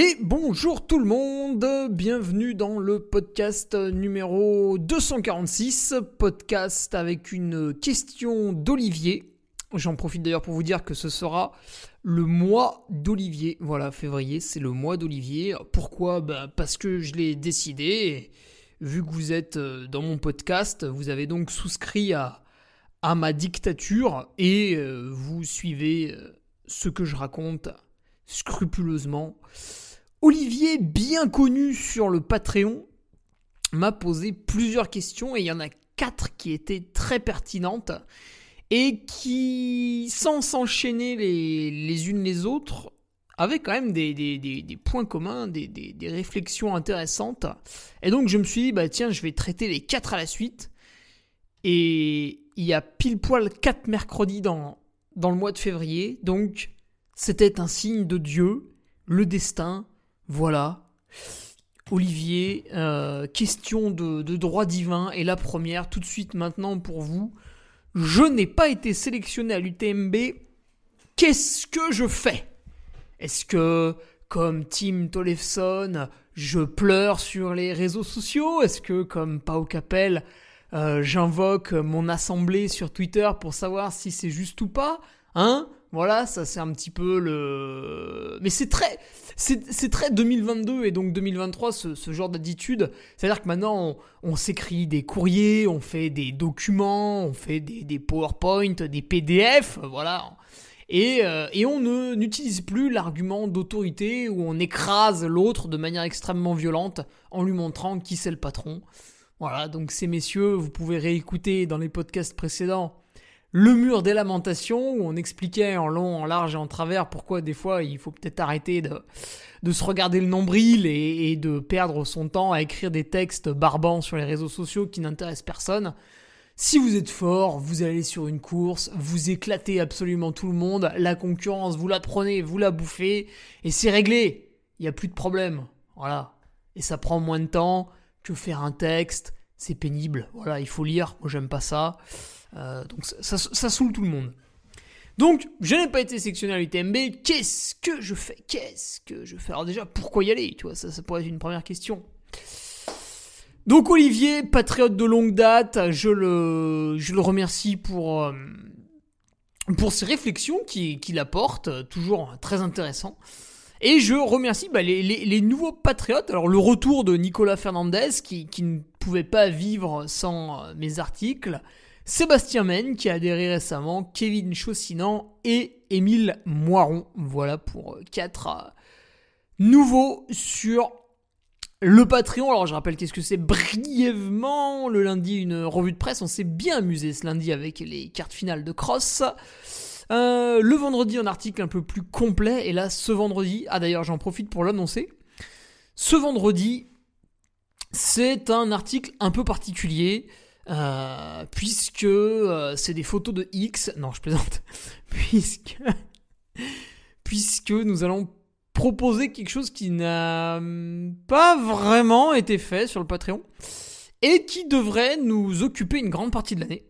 Et bonjour tout le monde, bienvenue dans le podcast numéro 246, podcast avec une question d'Olivier. J'en profite d'ailleurs pour vous dire que ce sera le mois d'Olivier. Voilà, février, c'est le mois d'Olivier. Pourquoi? Bah, Parce que je l'ai décidé. Vu que vous êtes euh, dans mon podcast, vous avez donc souscrit à, ma dictature et euh, vous suivez euh, ce que je raconte scrupuleusement. Olivier, bien connu sur le Patreon, m'a posé plusieurs questions et il y en a quatre qui étaient très pertinentes et qui, sans s'enchaîner les, unes les autres, avaient quand même des, points communs, des, réflexions intéressantes. Et donc je me suis dit, bah tiens, je vais traiter les quatre à la suite. Et il y a pile poil quatre mercredis dans, dans le mois de février, donc c'était un signe de Dieu, le destin, voilà. Olivier, euh, question de, droit divin. Et la première, tout de suite maintenant pour vous. Je n'ai pas été sélectionné à l'UTMB. Qu'est-ce que je fais? Est-ce que, comme Tim Tollefson, je pleure sur les réseaux sociaux? Est-ce que, comme Pau Capel, euh, j'invoque mon assemblée sur Twitter pour savoir si c'est juste ou pas? Hein? Voilà, ça c'est un petit peu le. Mais c'est très, c'est très 2022 et donc 2023 ce, genre d'attitude. C'est-à-dire que maintenant on, s'écrit des courriers, on fait des documents, on fait des, des PowerPoint, des PDF, voilà. Et, euh, et on n'utilise plus l'argument d'autorité où on écrase l'autre de manière extrêmement violente en lui montrant qui c'est le patron. Voilà, donc ces messieurs, vous pouvez réécouter dans les podcasts précédents le mur des lamentations, où on expliquait en long, en large et en travers pourquoi des fois il faut peut-être arrêter de, se regarder le nombril et, de perdre son temps à écrire des textes barbants sur les réseaux sociaux qui n'intéressent personne. Si vous êtes fort, vous allez sur une course, vous éclatez absolument tout le monde, la concurrence, vous la prenez, vous la bouffez, et c'est réglé. Il n'y a plus de problème. Voilà. Et ça prend moins de temps que faire un texte. C'est pénible. Voilà, il faut lire. Moi, j'aime pas ça. Euh, donc ça, saoule tout le monde. Donc, je n'ai pas été sélectionné à l'UTMB. Qu'est-ce que je fais? Qu'est-ce que je fais? Alors déjà, pourquoi y aller? Tu vois, ça, ça pourrait être une première question. Donc Olivier, patriote de longue date, je le, remercie pour, euh, ses réflexions qu'il apporte, toujours très intéressant. Et je remercie bah, les, nouveaux patriotes. Alors le retour de Nicolas Fernandez, qui, qui pas vivre sans euh, mes articles. Sébastien Men qui a adhéré récemment, Kevin Chaussinan et Émile Moiron. Voilà pour euh, quatre euh, nouveaux sur le Patreon. Alors je rappelle qu'est-ce que c'est brièvement. Le lundi, une revue de presse. On s'est bien amusé ce lundi avec les cartes finales de Cross. Le vendredi, un article un peu plus complet. Et là, ce vendredi, ah d'ailleurs, j'en profite pour l'annoncer. Ce vendredi, c'est un article un peu particulier. Euh, puisque euh, c'est des photos de X. Non, je plaisante. puisque, puisque nous allons proposer quelque chose qui n'a pas vraiment été fait sur le Patreon et qui devrait nous occuper une grande partie de l'année.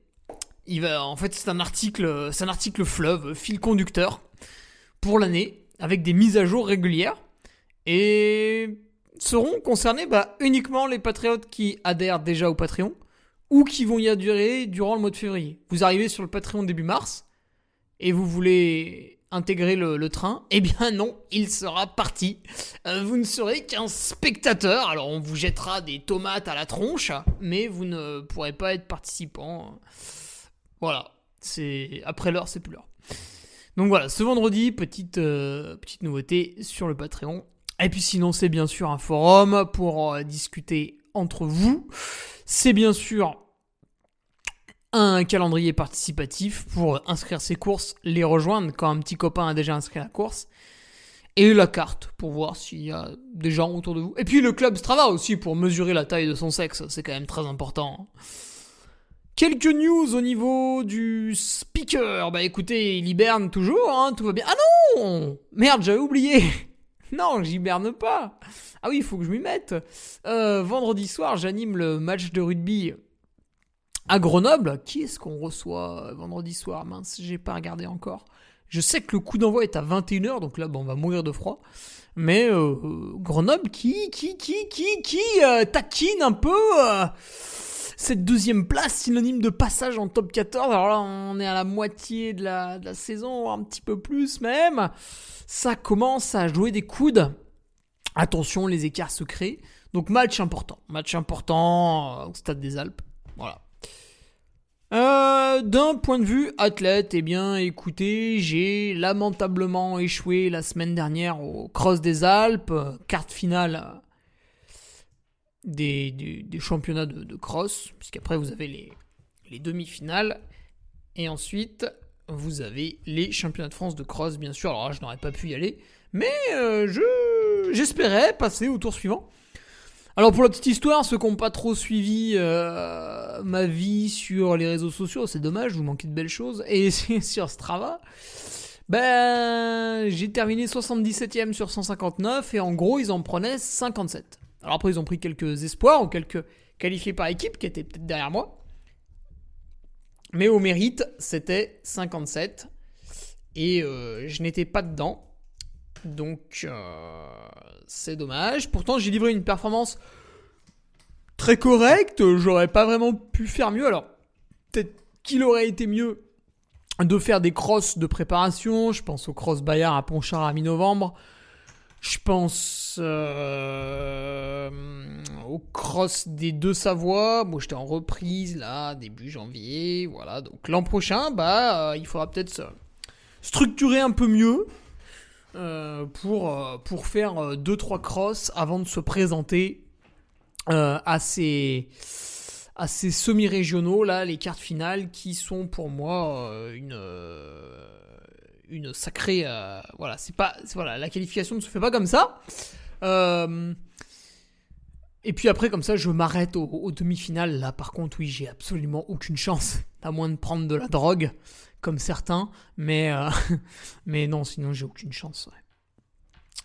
Il va, en fait, c'est un article, c'est un article fleuve, fil conducteur pour l'année, avec des mises à jour régulières. Et seront concernés bah, uniquement les patriotes qui adhèrent déjà au Patreon ou qui vont y adhérer durant le mois de février. Vous arrivez sur le Patreon début mars et vous voulez intégrer le, train, eh bien non, il sera parti. Euh, vous ne serez qu'un spectateur, alors on vous jettera des tomates à la tronche, mais vous ne pourrez pas être participant. Voilà, c'est après l'heure, c'est plus l'heure. Donc voilà, ce vendredi, petite, euh, petite nouveauté sur le Patreon. Et puis sinon, c'est bien sûr un forum pour euh, discuter entre vous. C'est bien sûr un calendrier participatif pour inscrire ses courses, les rejoindre quand un petit copain a déjà inscrit la course. Et la carte pour voir s'il y a des gens autour de vous. Et puis le club Strava aussi pour mesurer la taille de son sexe, c'est quand même très important. Quelques news au niveau du speaker. Bah écoutez, il hiberne toujours, hein, tout va bien. Ah non Merde, j'avais oublié Non, j'hiberne pas. Ah oui, il faut que je m'y mette. Euh, vendredi soir, j'anime le match de rugby à Grenoble. Qui est-ce qu'on reçoit vendredi soir? Mince, j'ai pas regardé encore. Je sais que le coup d'envoi est à 21h, donc là, bon, on va mourir de froid. Mais euh, Grenoble qui, qui, qui, qui, qui euh, taquine un peu euh, cette deuxième place, synonyme de passage en top 14. Alors là, on est à la moitié de la, saison, un petit peu plus même. Ça commence à jouer des coudes. Attention, les écarts se créent. Donc match important. Match important au Stade des Alpes. Voilà. Euh, d'un point de vue athlète, eh bien, écoutez, j'ai lamentablement échoué la semaine dernière au Cross des Alpes, carte finale des, championnats de, cross, puisqu'après vous avez les, les demi-finales, et ensuite vous avez les championnats de France de cross, bien sûr. Alors là, je n'aurais pas pu y aller, mais euh, je j'espérais passer au tour suivant. Alors pour la petite histoire, ceux qui n'ont pas trop suivi euh, ma vie sur les réseaux sociaux, c'est dommage, vous manquez de belles choses. Et sur Strava, ben j'ai terminé 77ème sur 159 et en gros ils en prenaient 57. Alors après ils ont pris quelques espoirs ou quelques qualifiés par équipe qui étaient peut-être derrière moi. Mais au mérite, c'était 57 et euh, je n'étais pas dedans. Donc, euh, c'est dommage. Pourtant, j'ai livré une performance très correcte. J'aurais pas vraiment pu faire mieux. Alors, peut-être qu'il aurait été mieux de faire des crosses de préparation. Je pense au cross Bayard à Pontchardt à mi-novembre. Je pense euh, au cross des deux Savoie. Bon, j'étais en reprise là, début janvier. Voilà. Donc l'an prochain, bah, euh, il faudra peut-être se structurer un peu mieux. Euh, pour, faire 2-3 euh, crosses avant de se présenter à ces, à ces semi-régionaux, là, les cartes finales, qui sont pour moi une, une sacrée. voilà, c'est pas. Voilà, la qualification ne se fait pas comme ça. et puis après, comme ça, je m'arrête aux, demi-finales. Là, par contre, oui, j'ai absolument aucune chance, à moins de prendre de la drogue comme certains, mais, euh, non, sinon j'ai aucune chance.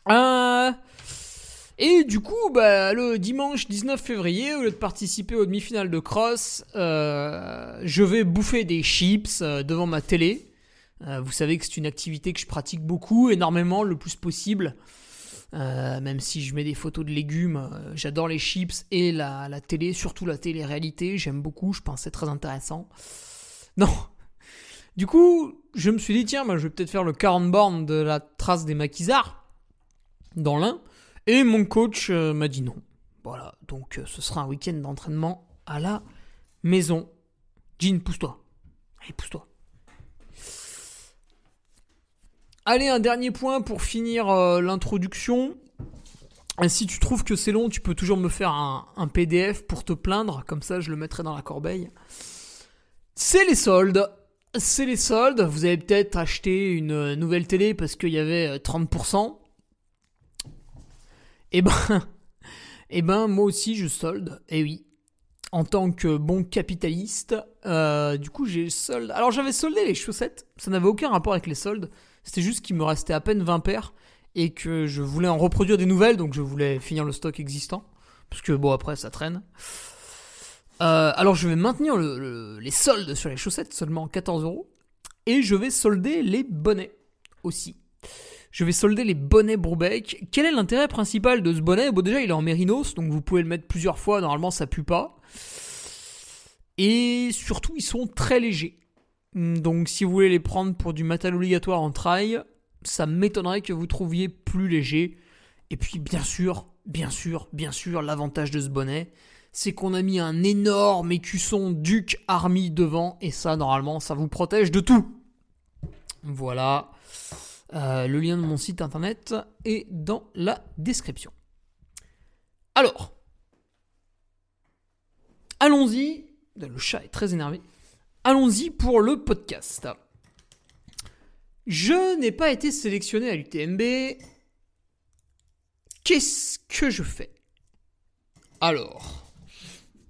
Euh, et du coup, bah, le dimanche 19 février, au lieu de participer aux demi-finales de cross, euh, je vais bouffer des chips devant ma télé. Vous savez que c'est une activité que je pratique beaucoup, énormément, le plus possible. même si je mets des photos de légumes, j'adore les chips et la, télé, surtout la télé-réalité, j'aime beaucoup, je pense que c'est très intéressant. Non, du coup, je me suis dit, tiens, je vais peut-être faire le 40 bornes de la trace des maquisards dans l'un. Et mon coach euh, m'a dit non. Voilà, donc euh, ce sera un week-end d'entraînement à la maison. Jean, pousse-toi. Allez, pousse-toi. Allez, un dernier point pour finir euh, l'introduction. Si tu trouves que c'est long, tu peux toujours me faire un, PDF pour te plaindre, comme ça je le mettrai dans la corbeille. C'est les soldes c'est les soldes. Vous avez peut-être acheté une nouvelle télé parce qu'il y avait 30%. Eh ben, eh ben, moi aussi je solde. Eh oui, en tant que bon capitaliste, euh, du coup j'ai solde. Alors j'avais soldé les chaussettes. Ça n'avait aucun rapport avec les soldes. C'était juste qu'il me restait à peine 20 paires et que je voulais en reproduire des nouvelles, donc je voulais finir le stock existant. Parce que bon après ça traîne. alors je vais maintenir les soldes sur les chaussettes, seulement 14 euros. Et je vais solder les bonnets aussi. Je vais solder les bonnets Broubeck. Quel est l'intérêt principal de ce bonnet? Bon déjà il est en mérinos, donc vous pouvez le mettre plusieurs fois, normalement ça pue pas. Et surtout ils sont très légers. Donc si vous voulez les prendre pour du matériel obligatoire en trail, ça m'étonnerait que vous trouviez plus léger. Et puis bien sûr, bien sûr, bien sûr, l'avantage de ce bonnet, c'est qu'on a mis un énorme écusson Duke Army devant, et ça, normalement, ça vous protège de tout. Voilà. Euh, le lien de mon site internet est dans la description. Alors, allons-y. Le chat est très énervé. Allons-y pour le podcast. Je n'ai pas été sélectionné à l'UTMB. Qu'est-ce que je fais? Alors,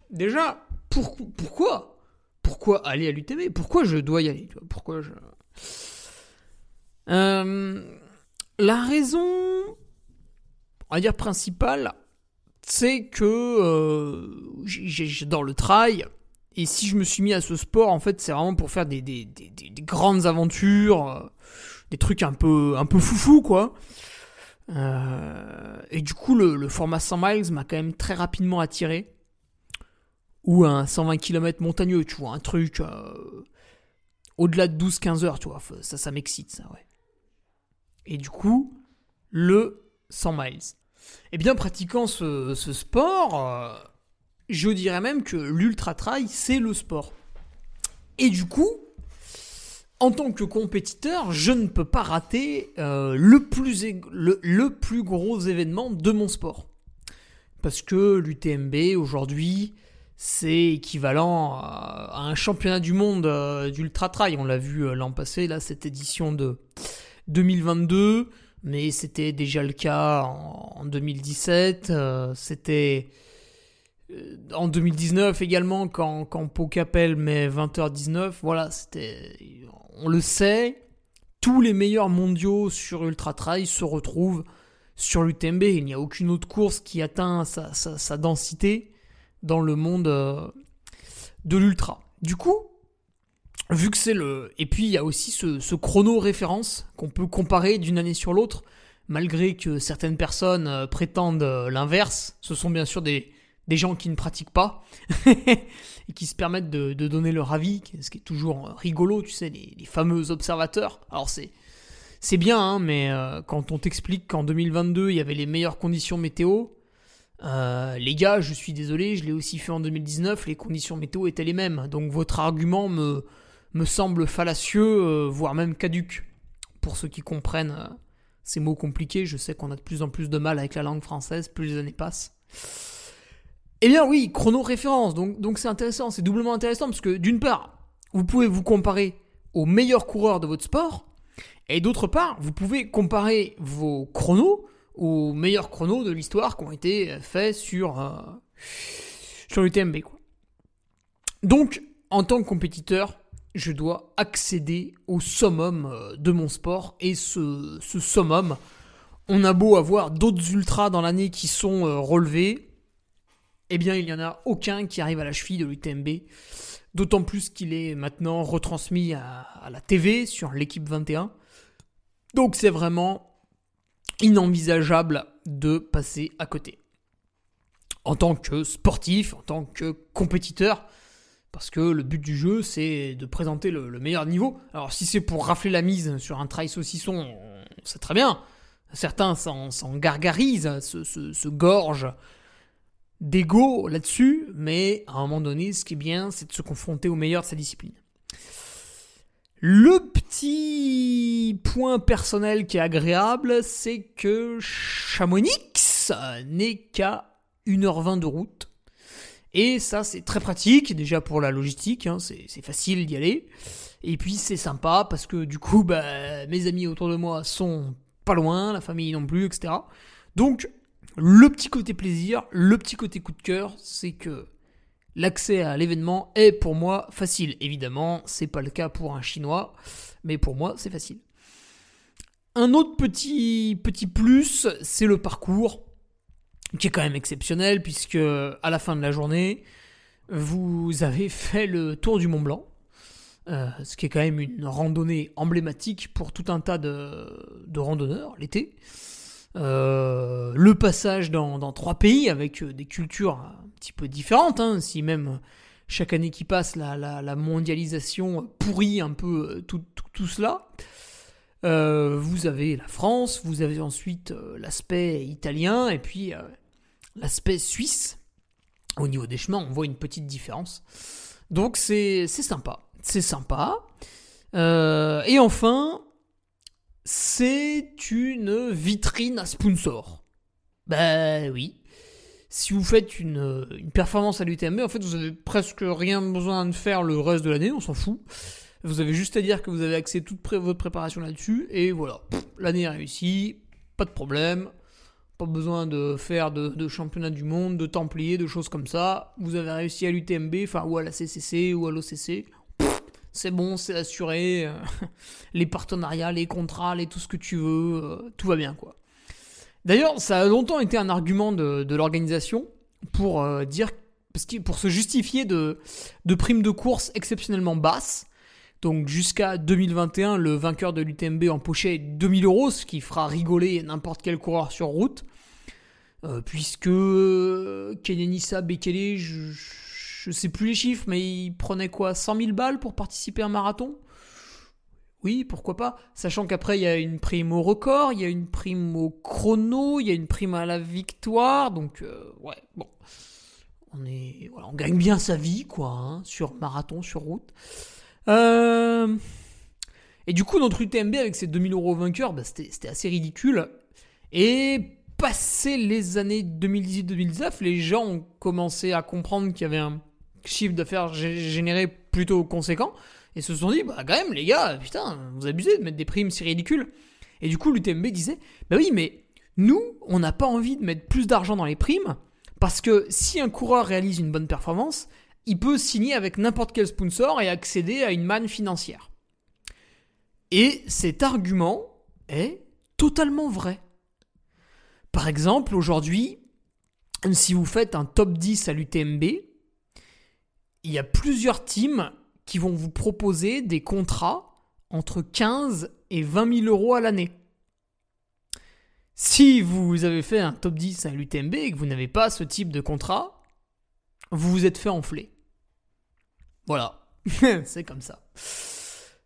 déjà, pourquoi? Pourquoi aller à l'UTB Pourquoi je dois y aller? Pourquoi je... Euh, la raison, on va dire principale, c'est que euh, j'adore le trail. Et si je me suis mis à ce sport, en fait, c'est vraiment pour faire des, des, grandes aventures, euh, des trucs un peu, un peu foufou, quoi. et du coup, le, le format 100 miles m'a quand même très rapidement attiré ou un 120 km montagneux, tu vois, un truc euh, au-delà de 12-15 heures, tu vois, ça, ça m'excite, ça, ouais. Et du coup, le 100 miles. Eh bien, pratiquant ce, sport, euh, je dirais même que l'ultra trail, c'est le sport. Et du coup, en tant que compétiteur, je ne peux pas rater euh, le, plus, gros événement de mon sport. Parce que l'UTMB, aujourd'hui, c'est équivalent à un championnat du monde euh, d'ultra trail. On l'a vu l'an passé, là, cette édition de 2022, mais c'était déjà le cas en 2017. Euh, c'était en 2019 également quand, quand met 20h19. Voilà, c'était. On le sait, tous les meilleurs mondiaux sur ultra trail se retrouvent sur l'UTMB. Il n'y a aucune autre course qui atteint sa densité dans le monde euh, de l'ultra. Du coup, vu que c'est le... Et puis il y a aussi ce, chrono référence qu'on peut comparer d'une année sur l'autre, malgré que certaines personnes euh, prétendent euh, l'inverse. Ce sont bien sûr des, des gens qui ne pratiquent pas et qui se permettent de, donner leur avis, ce qui est toujours rigolo, tu sais, les, fameux observateurs. Alors c'est c'est bien, hein, mais quand on t'explique qu'en 2022 il y avait les meilleures conditions météo, euh, les gars, je suis désolé, je l'ai aussi fait en 2019, les conditions météo étaient les mêmes. Donc votre argument me, me semble fallacieux, euh, voire même caduque. Pour ceux qui comprennent euh, ces mots compliqués, je sais qu'on a de plus en plus de mal avec la langue française, plus les années passent. Eh bien oui, chrono-référence, donc donc c'est intéressant, c'est doublement intéressant, parce que d'une part, vous pouvez vous comparer aux meilleurs coureurs de votre sport, et d'autre part, vous pouvez comparer vos chronos aux meilleurs chronos de l'histoire qui ont été faits sur, euh, sur l'UTMB. Donc, en tant que compétiteur, je dois accéder au summum euh, de mon sport. Et ce, summum, on a beau avoir d'autres ultras dans l'année qui sont euh, relevés, eh bien, il n'y en a aucun qui arrive à la cheville de l'UTMB. D'autant plus qu'il est maintenant retransmis à la TV sur l'équipe 21. Donc c'est vraiment inenvisageable de passer à côté. En tant que sportif, en tant que compétiteur, parce que le but du jeu, c'est de présenter le, meilleur niveau. Alors si c'est pour rafler la mise sur un trail saucisson, c'est très bien. Certains s'en gargarisent, se, se gorgent d'ego là-dessus, mais à un moment donné, ce qui est bien, c'est de se confronter au meilleur de sa discipline. Le petit point personnel qui est agréable, c'est que Chamonix n'est qu'à 1h20 de route. Et ça, c'est très pratique, déjà pour la logistique, hein, c'est facile d'y aller. Et puis, c'est sympa parce que du coup, bah, mes amis autour de moi sont pas loin, la famille non plus, etc. Donc, le petit côté plaisir, le petit côté coup de cœur, c'est que L'accès à l'événement est pour moi facile. Évidemment, c'est pas le cas pour un chinois, mais pour moi, c'est facile. Un autre petit, petit plus, c'est le parcours, qui est quand même exceptionnel, puisque à la fin de la journée, vous avez fait le tour du Mont Blanc, euh, ce qui est quand même une randonnée emblématique pour tout un tas de, de randonneurs l'été. Euh, le passage dans, dans, trois pays avec des cultures un petit peu différentes, hein, si même chaque année qui passe, la, la, mondialisation pourrit un peu tout, tout, tout cela. Euh, vous avez la France, vous avez ensuite euh, l'aspect italien et puis euh, l'aspect suisse. Au niveau des chemins, on voit une petite différence. Donc c'est sympa. C'est sympa. et enfin, c'est une vitrine à sponsor. Ben oui. Si vous faites une, performance à l'UTMB, en fait, vous avez presque rien besoin de faire le reste de l'année, on s'en fout. Vous avez juste à dire que vous avez axé toute votre préparation là-dessus, et voilà, l'année est réussie, pas de problème, pas besoin de faire de, championnat du monde, de templiers, de choses comme ça. Vous avez réussi à l'UTMB, enfin, ou à la CCC, ou à l'OCC. C'est bon, c'est assuré. les partenariats, les contrats, les tout ce que tu veux, euh, tout va bien, quoi. D'ailleurs, ça a longtemps été un argument de, l'organisation pour euh, dire, parce que pour se justifier de, de primes de course exceptionnellement basses, donc jusqu'à 2021, le vainqueur de l'UTMB empochait 2000 euros, ce qui fera rigoler n'importe quel coureur sur route. Euh, puisque Kenyanissa Bekele, je, je sais plus les chiffres, mais il prenait quoi 100 000 balles pour participer à un marathon? Oui, pourquoi pas Sachant qu'après, il y a une prime au record, il y a une prime au chrono, il y a une prime à la victoire. Donc, euh, ouais, bon. On, gagne bien sa vie, quoi, hein, sur marathon, sur route. Euh, et du coup, notre UTMB avec ses 2000 euros vainqueurs, bah, c'était assez ridicule. Et passé les années 2018-2019, les gens ont commencé à comprendre qu'il y avait un chiffre d'affaires généré plutôt conséquent. Et se sont dit, bah quand même, les gars, putain, vous abusez de mettre des primes, c'est ridicule. Et du coup, l'UTMB disait, bah oui, mais nous, on n'a pas envie de mettre plus d'argent dans les primes, parce que si un coureur réalise une bonne performance, il peut signer avec n'importe quel sponsor et accéder à une manne financière. Et cet argument est totalement vrai. Par exemple, aujourd'hui, si vous faites un top 10 à l'UTMB, il y a plusieurs teams qui vont vous proposer des contrats entre 15 et 20 000 euros à l'année. Si vous avez fait un top 10 à l'UTMB et que vous n'avez pas ce type de contrat, vous vous êtes fait enfler. Voilà, c'est comme ça.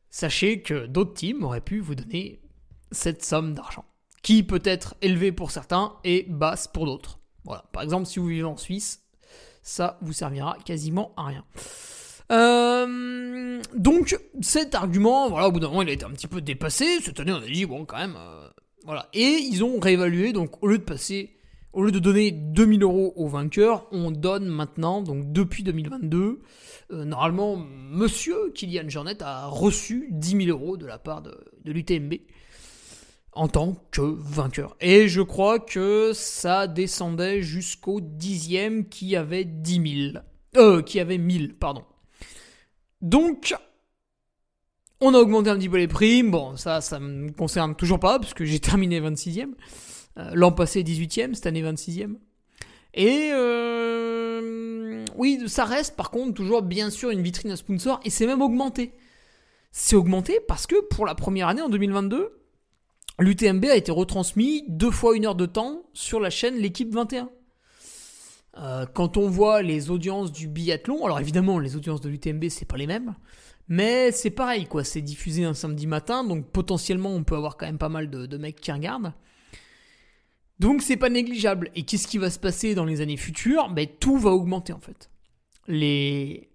Sachez que d'autres teams auraient pu vous donner cette somme d'argent, qui peut être élevée pour certains et basse pour d'autres. Voilà, par exemple, si vous vivez en Suisse, ça vous servira quasiment à rien. Euh, donc cet argument, voilà, au bout d'un moment, il a été un petit peu dépassé. Cette année, on a dit bon, quand même, euh, voilà. Et ils ont réévalué. Donc au lieu de passer, au lieu de donner 2000 euros au vainqueur, on donne maintenant, donc depuis 2022, euh, normalement, monsieur Kylian Jornet a reçu 10 000 euros de la part de, l'UTMB en tant que vainqueur. Et je crois que ça descendait jusqu'au dixième qui avait 10 000. Euh, qui avait 1000, pardon. Donc, on a augmenté un petit peu les primes. Bon, ça, ça me concerne toujours pas, parce que j'ai terminé 26e. Euh, l'an passé, 18e, cette année, 26e. Et euh, oui, ça reste par contre toujours bien sûr une vitrine à sponsor et c'est même augmenté. C'est augmenté parce que pour la première année en 2022, l'UTMB a été retransmis deux fois une heure de temps sur la chaîne L'équipe 21. Euh, quand on voit les audiences du biathlon, alors évidemment les audiences de l'UTMB c'est pas les mêmes, mais c'est pareil quoi, c'est diffusé un samedi matin, donc potentiellement on peut avoir quand même pas mal de, de mecs qui regardent. Donc c'est pas négligeable. Et qu'est-ce qui va se passer dans les années futures? Ben, Tout va augmenter en fait. Les...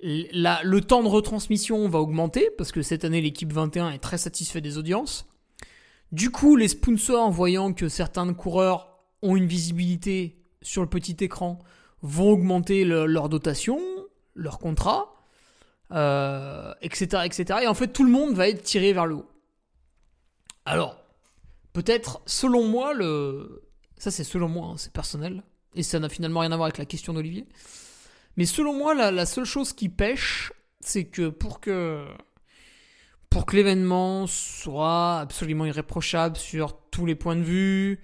le temps de retransmission va augmenter parce que cette année l'équipe 21 est très satisfait des audiences. Du coup, les sponsors, voyant que certains coureurs ont une visibilité sur le petit écran, vont augmenter leur dotation, leur contrat, euh, etc., etc. Et en fait, tout le monde va être tiré vers le haut. Alors, Peut-être, selon moi, le. Ça, c'est selon moi, hein, c'est personnel. Et ça n'a finalement rien à voir avec la question d'Olivier. Mais selon moi, la, seule chose qui pêche, c'est que pour que. Pour que l'événement soit absolument irréprochable sur tous les points de vue,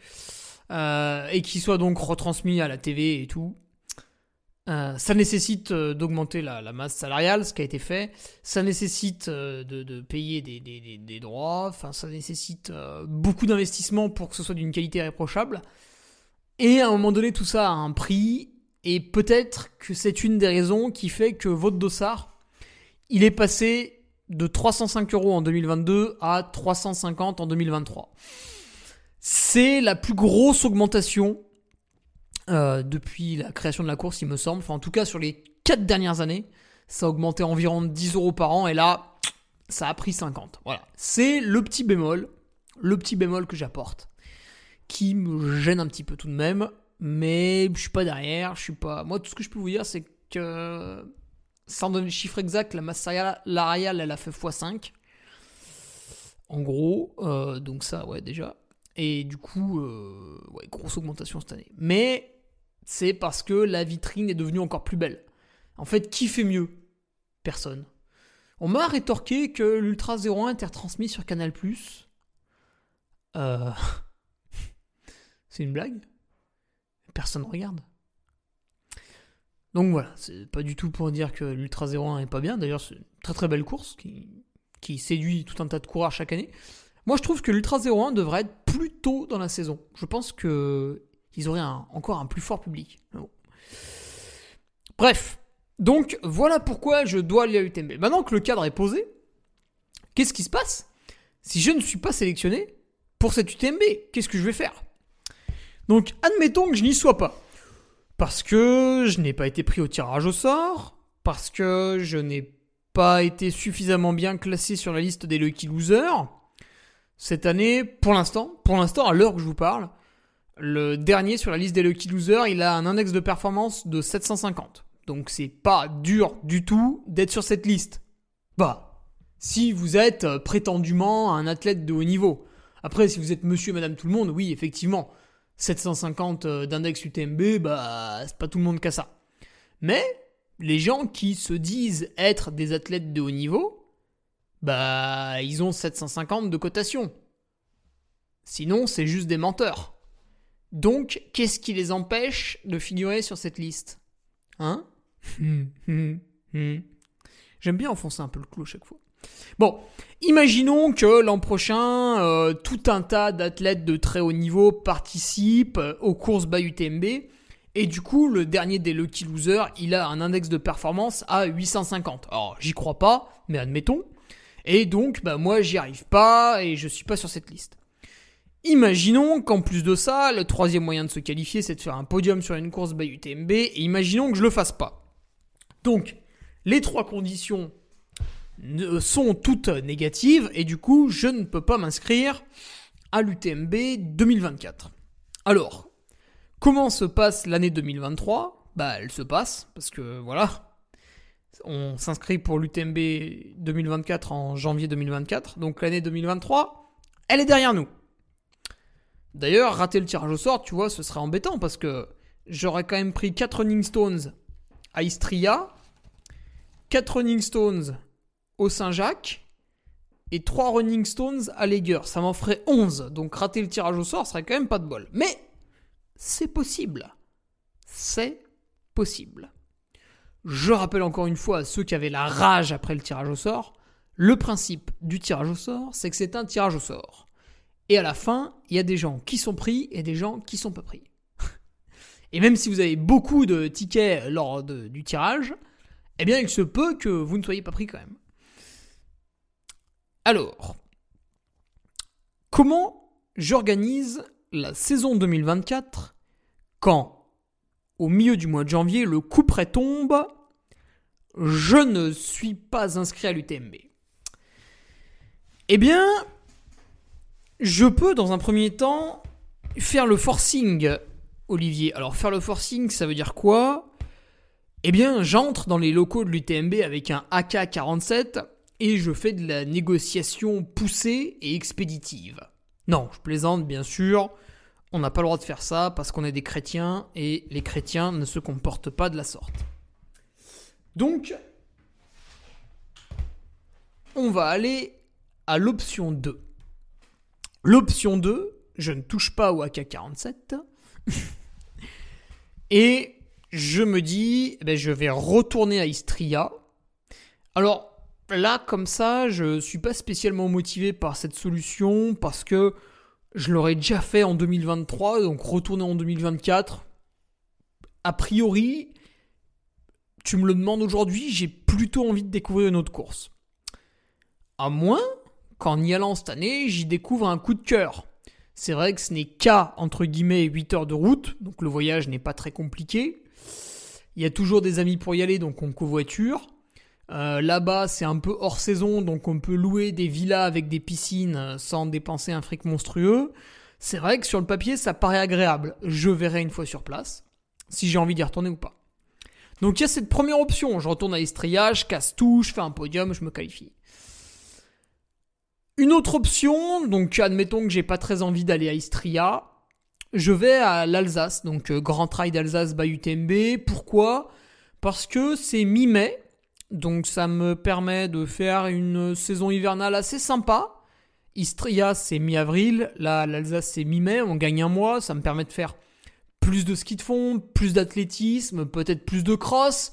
euh, et qu'il soit donc retransmis à la TV et tout, Euh, ça nécessite euh, d'augmenter la, masse salariale, ce qui a été fait. Ça nécessite de, payer des, droits. Enfin, ça nécessite beaucoup d'investissements pour que ce soit d'une qualité réprochable. Et à un moment donné, tout ça a un prix. Et peut-être que c'est une des raisons qui fait que votre dossard, il est passé de 305 euros en 2022 à 350 en 2023. C'est la plus grosse augmentation euh, depuis la création de la course, il me semble. Enfin, en tout cas, sur les 4 dernières années, ça a augmenté environ 10 euros par an. Et là, ça a pris 50. Voilà. C'est le petit bémol, le petit bémol que j'apporte, qui me gêne un petit peu tout de même. Mais je suis pas derrière, je. Moi, tout ce que je peux vous dire, c'est que sans donner le chiffre exact, la masse salariale, elle a fait x5. En gros, euh, donc ça, ouais, déjà. Et du coup, euh, ouais, grosse augmentation cette année. Mais c'est parce que la vitrine est devenue encore plus belle. En fait, qui fait mieux? Personne. On m'a rétorqué que l'Ultra 01 était retransmis sur Canal+. Euh... c'est une blague? Personne ne regarde. Donc voilà, c'est pas du tout pour dire que l'Ultra 01 est pas bien. D'ailleurs, c'est une très très belle course qui, séduit tout un tas de coureurs chaque année. Moi, je trouve que l'Ultra 01 devrait être plus tôt dans la saison. Je pense que ils auraient encore un plus fort public. Bref, donc voilà pourquoi je dois aller à l'UTMB. Maintenant que le cadre est posé, qu'est-ce qui se passe si je ne suis pas sélectionné pour cette UTMB Qu'est-ce que je vais faire? Donc admettons que je n'y sois pas. Parce que je n'ai pas été pris au tirage au sort, parce que je n'ai pas été suffisamment bien classé sur la liste des lucky losers. Cette année, pour l'instant, pour l'instant, à l'heure que je vous parle, le dernier sur la liste des Lucky Losers, il a un index de performance de 750. Donc c'est pas dur du tout d'être sur cette liste. Bah, si vous êtes euh, prétendument un athlète de haut niveau. Après, si vous êtes monsieur et madame tout le monde, oui, effectivement, 750 euh, d'index UTMB, bah, c'est pas tout le monde qui a ça. Mais, les gens qui se disent être des athlètes de haut niveau, bah, ils ont 750 de cotation. Sinon, c'est juste des menteurs. Donc, qu'est-ce qui les empêche de figurer sur cette liste? Hein? J'aime bien enfoncer un peu le clou chaque fois. Bon, imaginons que l'an prochain, euh, tout un tas d'athlètes de très haut niveau participent euh, aux courses by UTMB. Et du coup, le dernier des Lucky Losers, il a un index de performance à 850. Alors, j'y crois pas, mais admettons. Et donc, bah, moi, j'y arrive pas et je suis pas sur cette liste. Imaginons qu'en plus de ça, le troisième moyen de se qualifier, c'est de faire un podium sur une course by UTMB, et imaginons que je le fasse pas. Donc, les trois conditions sont toutes négatives, et du coup, je ne peux pas m'inscrire à l'UTMB 2024. Alors, comment se passe l'année 2023 Bah, elle se passe, parce que voilà, on s'inscrit pour l'UTMB 2024 en janvier 2024, donc l'année 2023, elle est derrière nous. D'ailleurs, rater le tirage au sort, tu vois, ce serait embêtant parce que j'aurais quand même pris 4 Running Stones à Istria, 4 Running Stones au Saint-Jacques et 3 Running Stones à Leger. Ça m'en ferait 11. Donc rater le tirage au sort serait quand même pas de bol. Mais c'est possible. C'est possible. Je rappelle encore une fois à ceux qui avaient la rage après le tirage au sort, le principe du tirage au sort, c'est que c'est un tirage au sort. Et à la fin, il y a des gens qui sont pris et des gens qui sont pas pris. et même si vous avez beaucoup de tickets lors du tirage, eh bien il se peut que vous ne soyez pas pris quand même. Alors, comment j'organise la saison 2024 quand, au milieu du mois de janvier, le coup près tombe, je ne suis pas inscrit à l'UTMB Eh bien, je peux, dans un premier temps, faire le forcing, Olivier. Alors, faire le forcing, ça veut dire quoi? Eh bien, j'entre dans les locaux de l'UTMB avec un AK-47 et je fais de la négociation poussée et expéditive. Non, je plaisante, bien sûr. On n'a pas le droit de faire ça parce qu'on est des chrétiens et les chrétiens ne se comportent pas de la sorte. Donc, on va aller à l'option 2. L'option 2, je ne touche pas au AK-47. et je me dis, eh ben, je vais retourner à Istria. Alors là, comme ça, je suis pas spécialement motivé par cette solution parce que je l'aurais déjà fait en 2023, donc retourner en 2024. A priori, tu me le demandes aujourd'hui, j'ai plutôt envie de découvrir une autre course. À moins qu'en y allant cette année, j'y découvre un coup de cœur. C'est vrai que ce n'est qu'à, entre guillemets, 8 heures de route, donc le voyage n'est pas très compliqué. Il y a toujours des amis pour y aller, donc on covoiture. Euh, Là-bas, c'est un peu hors saison, donc on peut louer des villas avec des piscines euh, sans dépenser un fric monstrueux. C'est vrai que sur le papier, ça paraît agréable. Je verrai une fois sur place, si j'ai envie d'y retourner ou pas. Donc il y a cette première option. Je retourne à Istria, je casse tout, je fais un podium, je me qualifie. Une autre option, donc admettons que j'ai pas très envie d'aller à Istria, je vais à l'Alsace, donc euh, Grand Trail d'Alsace by UTMB. Pourquoi? Parce que c'est mi-mai, donc ça me permet de faire une saison hivernale assez sympa. Istria c'est mi-avril, là l'Alsace c'est mi-mai, on gagne un mois, ça me permet de faire plus de ski de fond, plus d'athlétisme, peut-être plus de cross.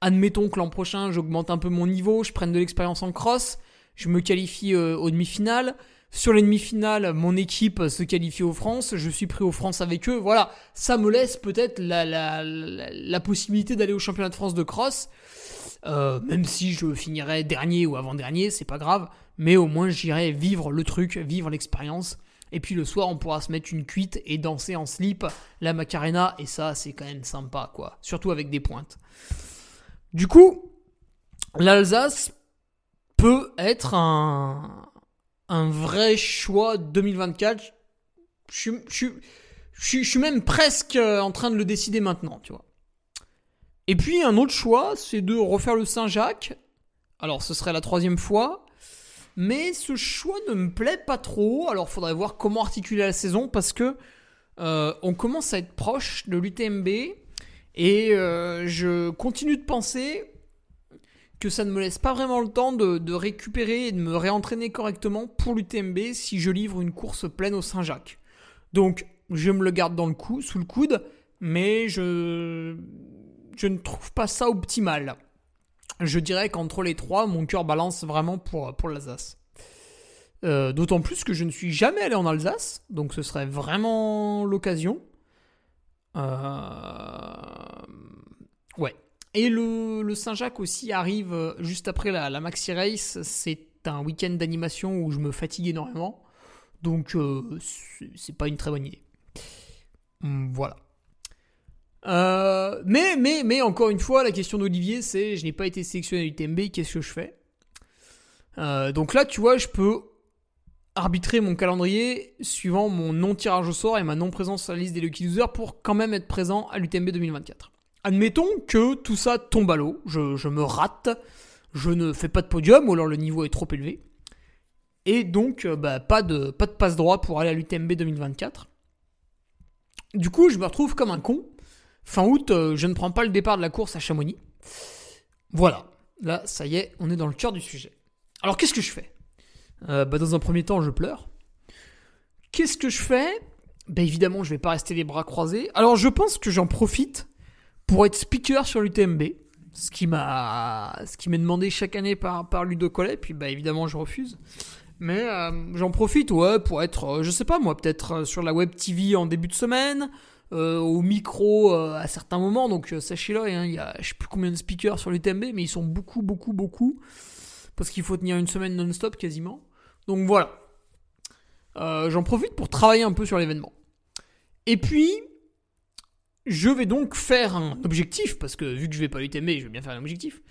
Admettons que l'an prochain j'augmente un peu mon niveau, je prenne de l'expérience en cross, je me qualifie euh, aux demi-finales. Sur les demi-finales, mon équipe se qualifie aux France, je suis pris aux France avec eux. Voilà, ça me laisse peut-être la, possibilité d'aller au championnat de France de cross. Euh, même si je finirais dernier ou avant-dernier, c'est pas grave. Mais au moins j'irai vivre le truc, vivre l'expérience. Et puis le soir, on pourra se mettre une cuite et danser en slip la Macarena. Et ça, c'est quand même sympa, quoi. Surtout avec des pointes. Du coup, l'Alsace peut être un, un vrai choix 2024. Je, suis même presque en train de le décider maintenant, tu vois. Et puis un autre choix, c'est de refaire le Saint-Jacques. Alors ce serait la troisième fois. Mais ce choix ne me plaît pas trop. Alors faudrait voir comment articuler la saison parce que euh, on commence à être proche de l'UTMB. Et euh, je continue de penser que ça ne me laisse pas vraiment le temps de, récupérer et de me réentraîner correctement pour l'UTMB si je livre une course pleine au Saint-Jacques. Donc, je me le garde dans le cou, sous le coude, mais je, je ne trouve pas ça optimal. Je dirais qu'entre les trois, mon cœur balance vraiment pour, pour l'Alsace. Euh, d'autant plus que je ne suis jamais allé en Alsace, donc ce serait vraiment l'occasion. Euh... Ouais, et le, Saint-Jacques aussi arrive euh, juste après la, Maxi Race. C'est un week-end d'animation où je me fatigue énormément. Donc, euh, c'est pas une très bonne idée. Voilà. Euh, mais, mais, mais, encore une fois, la question d'Olivier, c'est je n'ai pas été sélectionné à l'UTMB, qu'est-ce que je fais? Donc là, tu vois, je peux arbitrer mon calendrier suivant mon non-tirage au sort et ma non-présence sur la liste des Lucky Losers pour quand même être présent à l'UTMB 2024. Admettons que tout ça tombe à l'eau, je, me rate, je ne fais pas de podium ou alors le niveau est trop élevé. Et donc, euh, bah, pas, de, pas de passe droit pour aller à l'UTMB 2024. Du coup, je me retrouve comme un con. Fin août, euh, je ne prends pas le départ de la course à Chamonix. Voilà, là, ça y est, on est dans le cœur du sujet. Alors, qu'est-ce que je fais? Euh, bah, Dans un premier temps, je pleure. Qu'est-ce que je fais? Bah, Évidemment, je vais pas rester les bras croisés. Alors, je pense que j'en profite pour être speaker sur l'UTMB, ce qui m'a m'est demandé chaque année par par Ludo Collet, puis bah évidemment je refuse. Mais euh, j'en profite ouais pour être euh, je sais pas moi peut-être sur la web TV en début de semaine, au micro à certains moments. Donc sachez-le, hein, il y a je sais plus combien de speakers sur l'UTMB, mais ils sont beaucoup beaucoup beaucoup parce qu'il faut tenir une semaine non-stop quasiment. Donc voilà. j'en profite pour travailler un peu sur l'événement. Et puis, je vais donc faire un objectif, parce que vu que je vais pas à l'UTMB, je vais bien faire un objectif.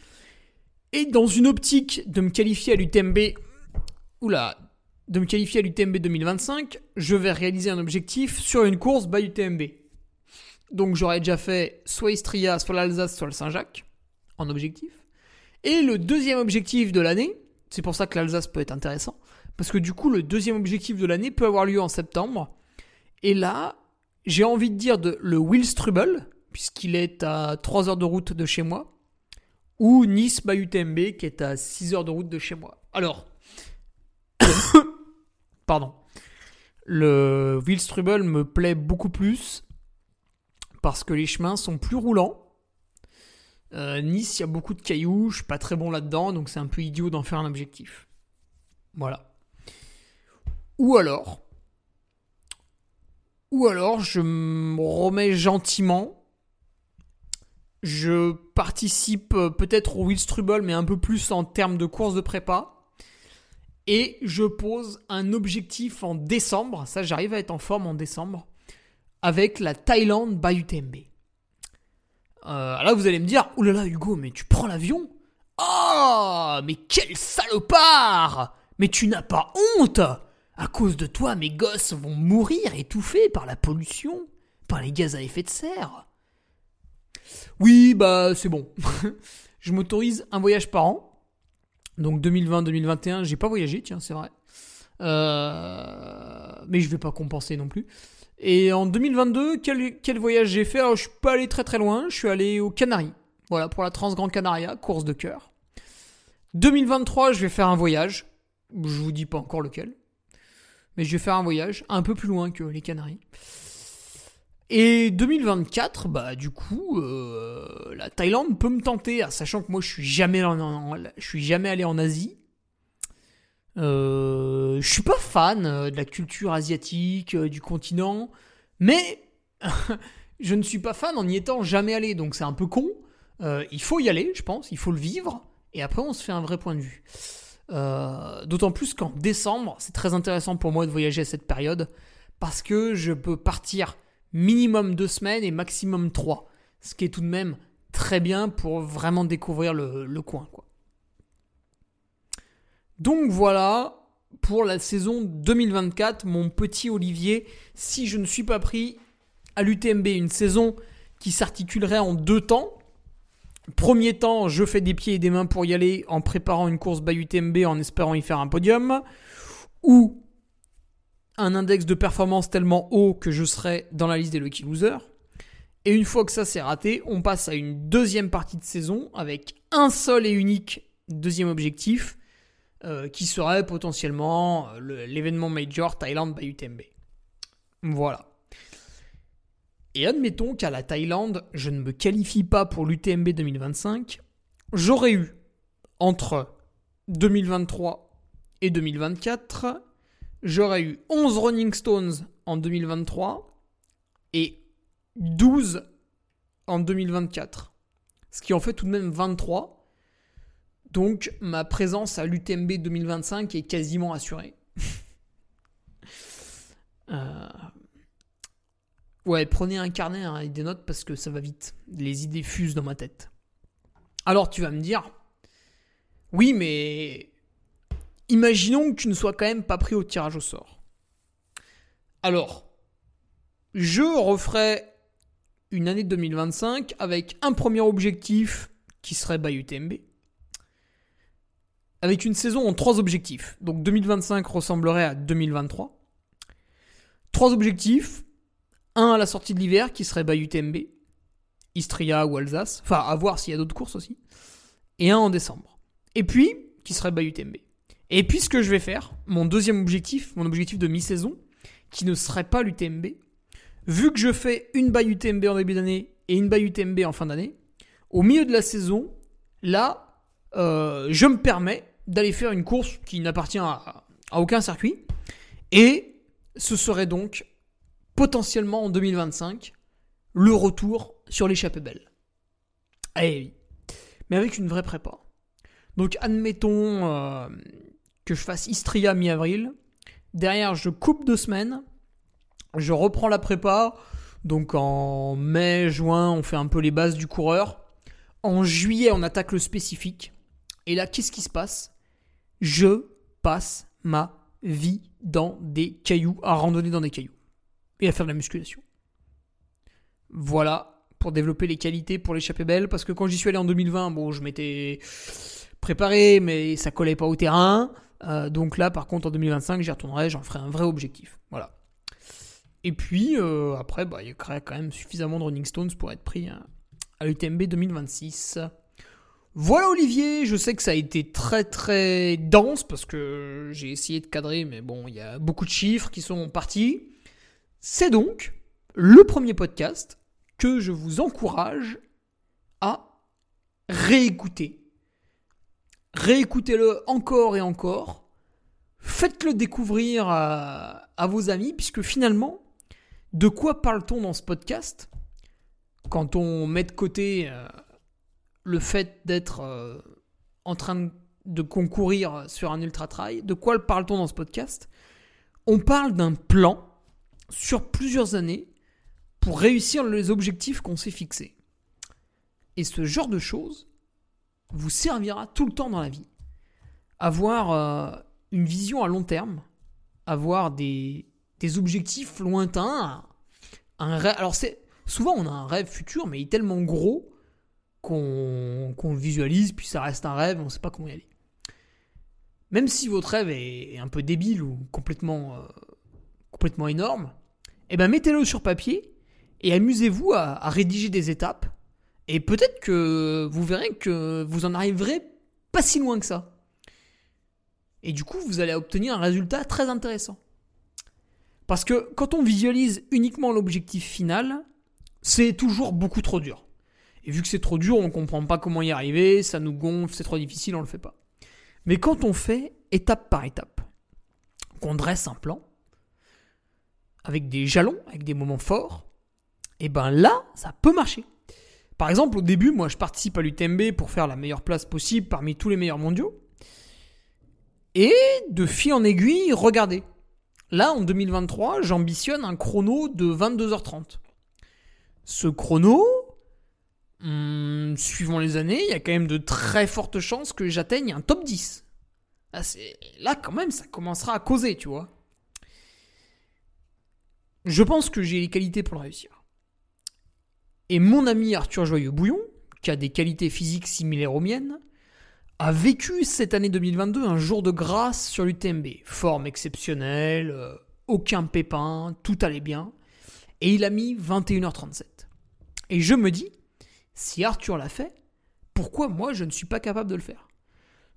Et dans une optique de me qualifier à l'UTMB, oula, de me qualifier à l'UTMB 2025, je vais réaliser un objectif sur une course by UTMB. Donc j'aurais déjà fait soit Istria, soit l'Alsace, soit le Saint-Jacques, en objectif. Et le deuxième objectif de l'année, c'est pour ça que l'Alsace peut être intéressant, parce que du coup le deuxième objectif de l'année peut avoir lieu en septembre. Et là, j'ai envie de dire le Wilstrubel, puisqu'il est à 3 heures de route de chez moi, ou Nice by UTMB, qui est à 6 heures de route de chez moi. Alors, pardon, le Wilstrubel me plaît beaucoup plus, parce que les chemins sont plus roulants, Euh, nice, il y a beaucoup de cailloux, je suis pas très bon là-dedans, donc c'est un peu idiot d'en faire un objectif. Voilà. Ou alors, ou alors je me remets gentiment, je participe euh, peut-être au Strubble, mais un peu plus en termes de course de prépa. Et je pose un objectif en décembre, ça j'arrive à être en forme en décembre, avec la Thaïlande by UTMB. Euh, là vous allez me dire, oulala Hugo, mais tu prends l'avion? Oh, mais quel salopard Mais tu n'as pas honte À cause de toi, mes gosses vont mourir étouffés par la pollution, par les gaz à effet de serre. Oui, bah c'est bon. je m'autorise un voyage par an. Donc 2020-2021, j'ai pas voyagé, tiens, c'est vrai. Euh, mais je vais pas compenser non plus. Et en 2022, quel, quel voyage j'ai fait? Alors, je suis pas allé très très loin, je suis allé aux Canaries. Voilà, pour la Transgrande Canaria, course de cœur. 2023, je vais faire un voyage. Je vous dis pas encore lequel. Mais je vais faire un voyage un peu plus loin que les Canaries. Et 2024, bah du coup, euh, la Thaïlande peut me tenter, sachant que moi je suis je suis jamais allé en Asie. Euh, je suis pas fan euh, de la culture asiatique, euh, du continent, mais je ne suis pas fan en n'y étant jamais allé, donc c'est un peu con. il faut y aller, je pense, il faut le vivre, et après on se fait un vrai point de vue. D'autant plus qu'en décembre, c'est très intéressant pour moi de voyager à cette période, parce que je peux partir minimum deux semaines et maximum trois. Ce qui est tout de même très bien pour vraiment découvrir le, coin. Donc voilà pour la saison 2024, mon petit Olivier, si je ne suis pas pris à l'UTMB, une saison qui s'articulerait en deux temps. Premier temps, je fais des pieds et des mains pour y aller en préparant une course by UTMB en espérant y faire un podium. Ou un index de performance tellement haut que je serai dans la liste des lucky losers. Et une fois que ça c'est raté, on passe à une deuxième partie de saison avec un seul et unique deuxième objectif euh, qui serait potentiellement euh, l'événement major Thaïlande by UTMB. Voilà. Et admettons qu'à la Thaïlande, je ne me qualifie pas pour l'UTMB 2025, j'aurais eu entre 2023 et 2024 j'aurais eu 11 Running Stones en 2023 et 12 en 2024. Ce qui en fait tout de même 23. Donc ma présence à l'UTMB 2025 est quasiment assurée. Euh, ouais, prenez un carnet hein, et des notes parce que ça va vite. Les idées fusent dans ma tête. Alors tu vas me dire, oui mais imaginons que tu ne sois quand même pas pris au tirage au sort. Alors, je referai une année 2025 avec un premier objectif qui serait by UTMB. Avec une saison en trois objectifs. Donc 2025 ressemblerait à 2023. Trois objectifs. Un à la sortie de l'hiver qui serait by UTMB. Istria ou Alsace. Enfin, à voir s'il y a d'autres courses aussi. Et un en décembre. Et puis, qui serait by UTMB. Et puis ce que je vais faire, mon deuxième objectif, mon objectif de mi-saison, qui ne serait pas l'UTMB, vu que je fais une baille UTMB en début d'année et une baille UTMB en fin d'année, au milieu de la saison, là, euh, je me permets d'aller faire une course qui n'appartient à, aucun circuit. Et ce serait donc potentiellement en 2025 le retour sur l'échappée belle. Eh oui. Mais avec une vraie prépa. Donc admettons, euh, que je fasse Istria mi-avril. Derrière, je coupe deux semaines. Je reprends la prépa. Donc en mai, juin, on fait un peu les bases du coureur. En juillet, on attaque le spécifique. Et là, qu'est-ce qui se passe? Je passe ma vie dans des cailloux, à randonner dans des cailloux. Et à faire de la musculation. Voilà, pour développer les qualités pour l'échapper belle. Parce que quand j'y suis allé en 2020, bon, je m'étais préparé, mais ça collait pas au terrain. Euh, donc là, par contre, en 2025, j'y retournerai, j'en ferai un vrai objectif. Voilà. Et puis, euh, après, bah, il y quand même suffisamment de Running Stones pour être pris hein, à l'UTMB 2026. Voilà Olivier, je sais que ça a été très très dense parce que j'ai essayé de cadrer, mais bon, il y a beaucoup de chiffres qui sont partis. C'est donc le premier podcast que je vous encourage à réécoutez. Réécoutez-le encore et encore. Faites-le découvrir à, vos amis, puisque finalement, de quoi parle-t-on dans ce podcast? Quand on met de côté euh, le fait d'être euh, en train de concourir sur un ultra trail De quoi parle-t-on dans ce podcast? On parle d'un plan sur plusieurs années pour réussir les objectifs qu'on s'est fixés. Et ce genre de choses vous servira tout le temps dans la vie. Avoir euh, une vision à long terme, avoir des, objectifs lointains. Alors souvent on a un rêve futur, mais il est tellement gros qu'on le visualise, puis ça reste un rêve, on ne sait pas comment y aller. Même si votre rêve est, un peu débile ou complètement, euh, énorme, eh ben mettez-le sur papier et amusez-vous à, rédiger des étapes. Et peut-être que vous verrez que vous en arriverez pas si loin que ça. Et du coup, vous allez obtenir un résultat très intéressant. Parce que quand on visualise uniquement l'objectif final, c'est toujours beaucoup trop dur. Et vu que c'est trop dur, on ne comprend pas comment y arriver, ça nous gonfle, c'est trop difficile, on ne le fait pas. Mais quand on fait étape par étape, qu'on dresse un plan, avec des jalons, avec des moments forts, et eh ben là, ça peut marcher. Par exemple, au début, moi je participe à l'UTMB pour faire la meilleure place possible parmi tous les meilleurs mondiaux. Et de fil en aiguille, regardez. Là, en 2023, j'ambitionne un chrono de 22h30. Ce chrono, hmm, suivant les années, il y a quand même de très fortes chances que j'atteigne un top 10. Là, là, quand même, ça commencera à causer, tu vois. Je pense que j'ai les qualités pour le réussir. Et mon ami Arthur Joyeux-Bouillon, qui a des qualités physiques similaires aux miennes, a vécu cette année 2022 un jour de grâce sur l'UTMB. Forme exceptionnelle, euh, aucun pépin, tout allait bien. Et il a mis 21h37. Et je me dis, si Arthur l'a fait, pourquoi moi je ne suis pas capable de le faire?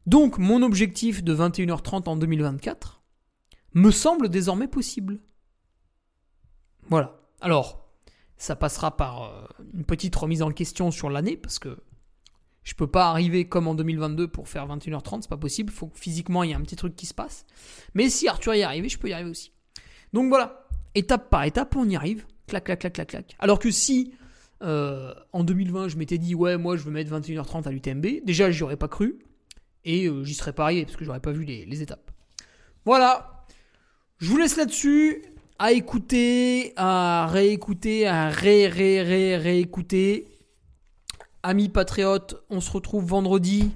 Donc mon objectif de 21h30 en 2024 me semble désormais possible. Voilà. Alors, ça passera par euh, une petite remise en question sur l'année, parce que je peux pas arriver comme en 2022 pour faire 21h30, c'est pas possible. Faut que physiquement il y ait un petit truc qui se passe. Mais si Arthur y est arrivé, je peux y arriver aussi. Donc voilà, étape par étape, on y arrive. Clac, clac, clac, clac, clac. Alors que si euh, en 2020 je m'étais dit ouais, moi je veux mettre 21h30 à l'UTMB, déjà j'y aurais pas cru et euh, j'y serais pas arrivé parce que j'aurais pas vu les, étapes. Voilà, je vous laisse là-dessus à écouter, à réécouter, à ré, ré, ré, réécouter. Amis patriotes, on se retrouve vendredi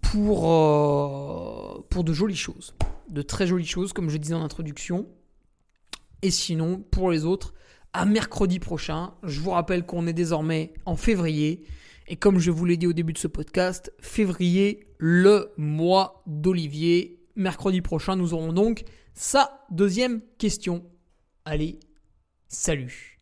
pour, euh, pour de jolies choses. De très jolies choses, comme je disais en introduction. Et sinon, pour les autres, à mercredi prochain. Je vous rappelle qu'on est désormais en février. Et comme je vous l'ai dit au début de ce podcast, février, le mois d'Olivier. Mercredi prochain, nous aurons donc sa deuxième question. Allez, salut.